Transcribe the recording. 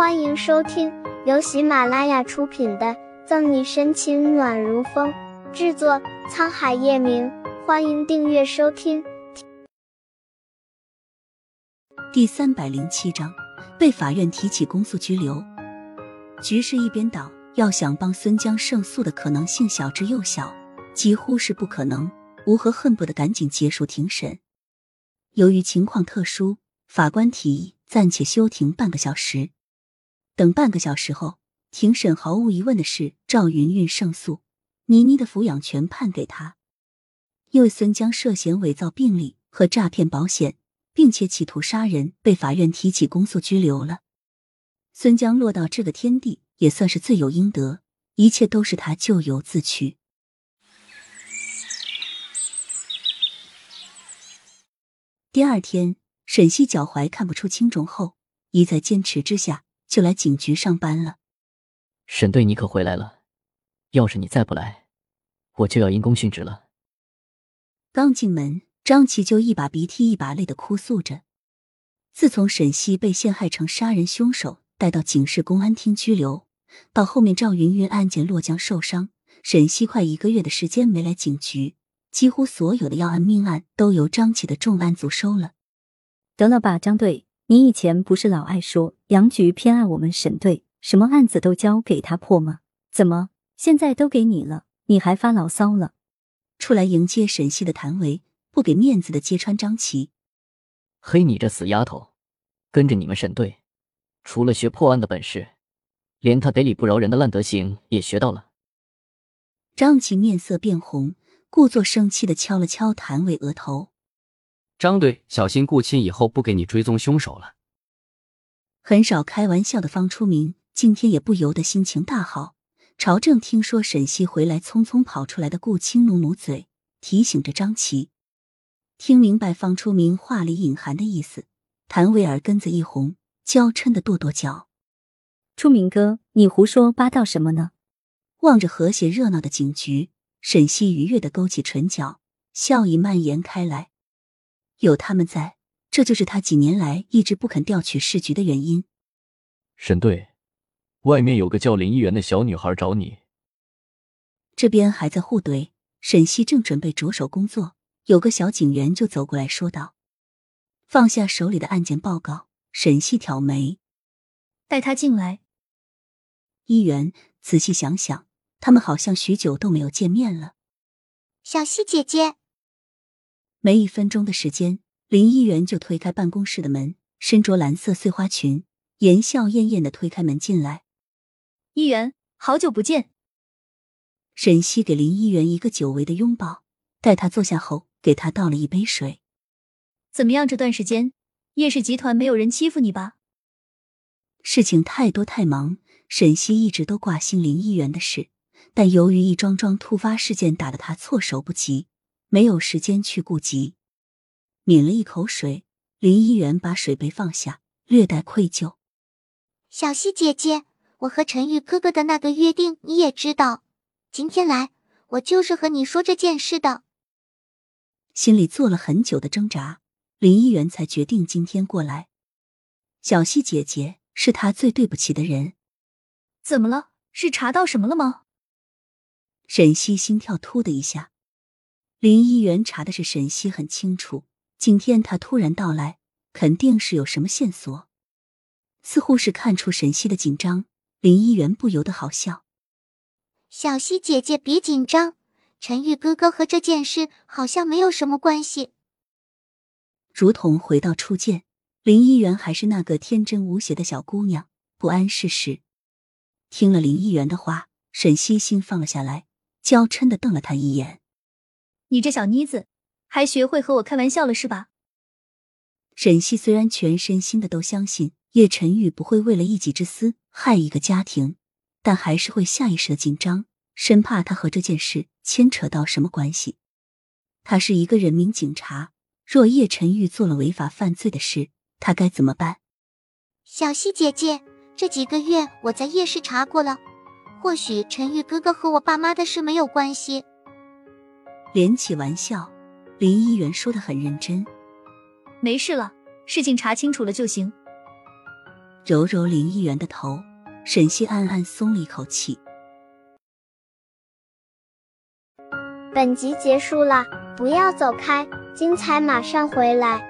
欢迎收听由喜马拉雅出品的《赠你深情暖如风》，制作沧海夜明。欢迎订阅收听。第三百零七章，被法院提起公诉拘留。局势一边倒，要想帮孙江胜诉的可能性小之又小，几乎是不可能。吴和恨不得赶紧结束庭审。由于情况特殊，法官提议暂且休庭半个小时。等半个小时后，庭审毫无疑问的是赵云云胜诉，倪妮的抚养权判给他。因为孙江涉嫌伪造病历和诈骗保险，并且企图杀人，被法院提起公诉拘留了。孙江落到这个天地，也算是罪有应得，一切都是他咎由自取。第二天，沈西脚踝看不出轻重后，一再坚持之下。就来警局上班了。沈队，你可回来了！要是你再不来，我就要因公殉职了。刚进门，张琪就一把鼻涕一把泪的哭诉着。自从沈西被陷害成杀人凶手，带到警市公安厅拘留，到后面赵云云案件落江受伤，沈西快一个月的时间没来警局，几乎所有的要案命案都由张琪的重案组收了。得了吧，张队。你以前不是老爱说杨局偏爱我们沈队，什么案子都交给他破吗？怎么现在都给你了，你还发牢骚了？出来迎接沈西的谭维不给面子的揭穿张琪，嘿，你这死丫头，跟着你们沈队，除了学破案的本事，连他得理不饶人的烂德行也学到了。张琪面色变红，故作生气的敲了敲谭维额头。张队，小心顾青以后不给你追踪凶手了。很少开玩笑的方初明今天也不由得心情大好。朝正听说沈西回来，匆匆跑出来的顾青努努嘴，提醒着张琪。听明白方初明话里隐含的意思，谭维尔根子一红，娇嗔的跺跺脚：“初明哥，你胡说八道什么呢？”望着和谐热闹的警局，沈西愉悦的勾起唇角，笑意蔓延开来。有他们在，这就是他几年来一直不肯调取市局的原因。沈队，外面有个叫林一元的小女孩找你。这边还在互怼，沈西正准备着手工作，有个小警员就走过来说道：“放下手里的案件报告。”沈西挑眉：“带他进来。”一元仔细想想，他们好像许久都没有见面了。小西姐姐。没一分钟的时间，林议员就推开办公室的门，身着蓝色碎花裙，言笑晏晏的推开门进来。议员，好久不见。沈西给林议员一个久违的拥抱，待他坐下后，给他倒了一杯水。怎么样？这段时间，叶氏集团没有人欺负你吧？事情太多太忙，沈西一直都挂心林议员的事，但由于一桩桩突发事件，打得他措手不及。没有时间去顾及，抿了一口水，林一元把水杯放下，略带愧疚。小溪姐姐，我和陈玉哥哥的那个约定你也知道，今天来我就是和你说这件事的。心里做了很久的挣扎，林一元才决定今天过来。小溪姐姐是他最对不起的人。怎么了？是查到什么了吗？沈西心跳突的一下。林一元查的是沈西很清楚，今天他突然到来，肯定是有什么线索。似乎是看出沈西的紧张，林一元不由得好笑。小西姐姐别紧张，陈玉哥哥和这件事好像没有什么关系。如同回到初见，林一元还是那个天真无邪的小姑娘，不谙世事。听了林一元的话，沈西心放了下来，娇嗔的瞪了他一眼。你这小妮子，还学会和我开玩笑了是吧？沈西虽然全身心的都相信叶晨玉不会为了一己之私害一个家庭，但还是会下意识的紧张，生怕他和这件事牵扯到什么关系。他是一个人民警察，若叶晨玉做了违法犯罪的事，他该怎么办？小西姐姐，这几个月我在夜市查过了，或许陈玉哥哥和我爸妈的事没有关系。连起玩笑，林一元说的很认真。没事了，事情查清楚了就行。揉揉林一元的头，沈西暗暗松了一口气。本集结束了，不要走开，精彩马上回来。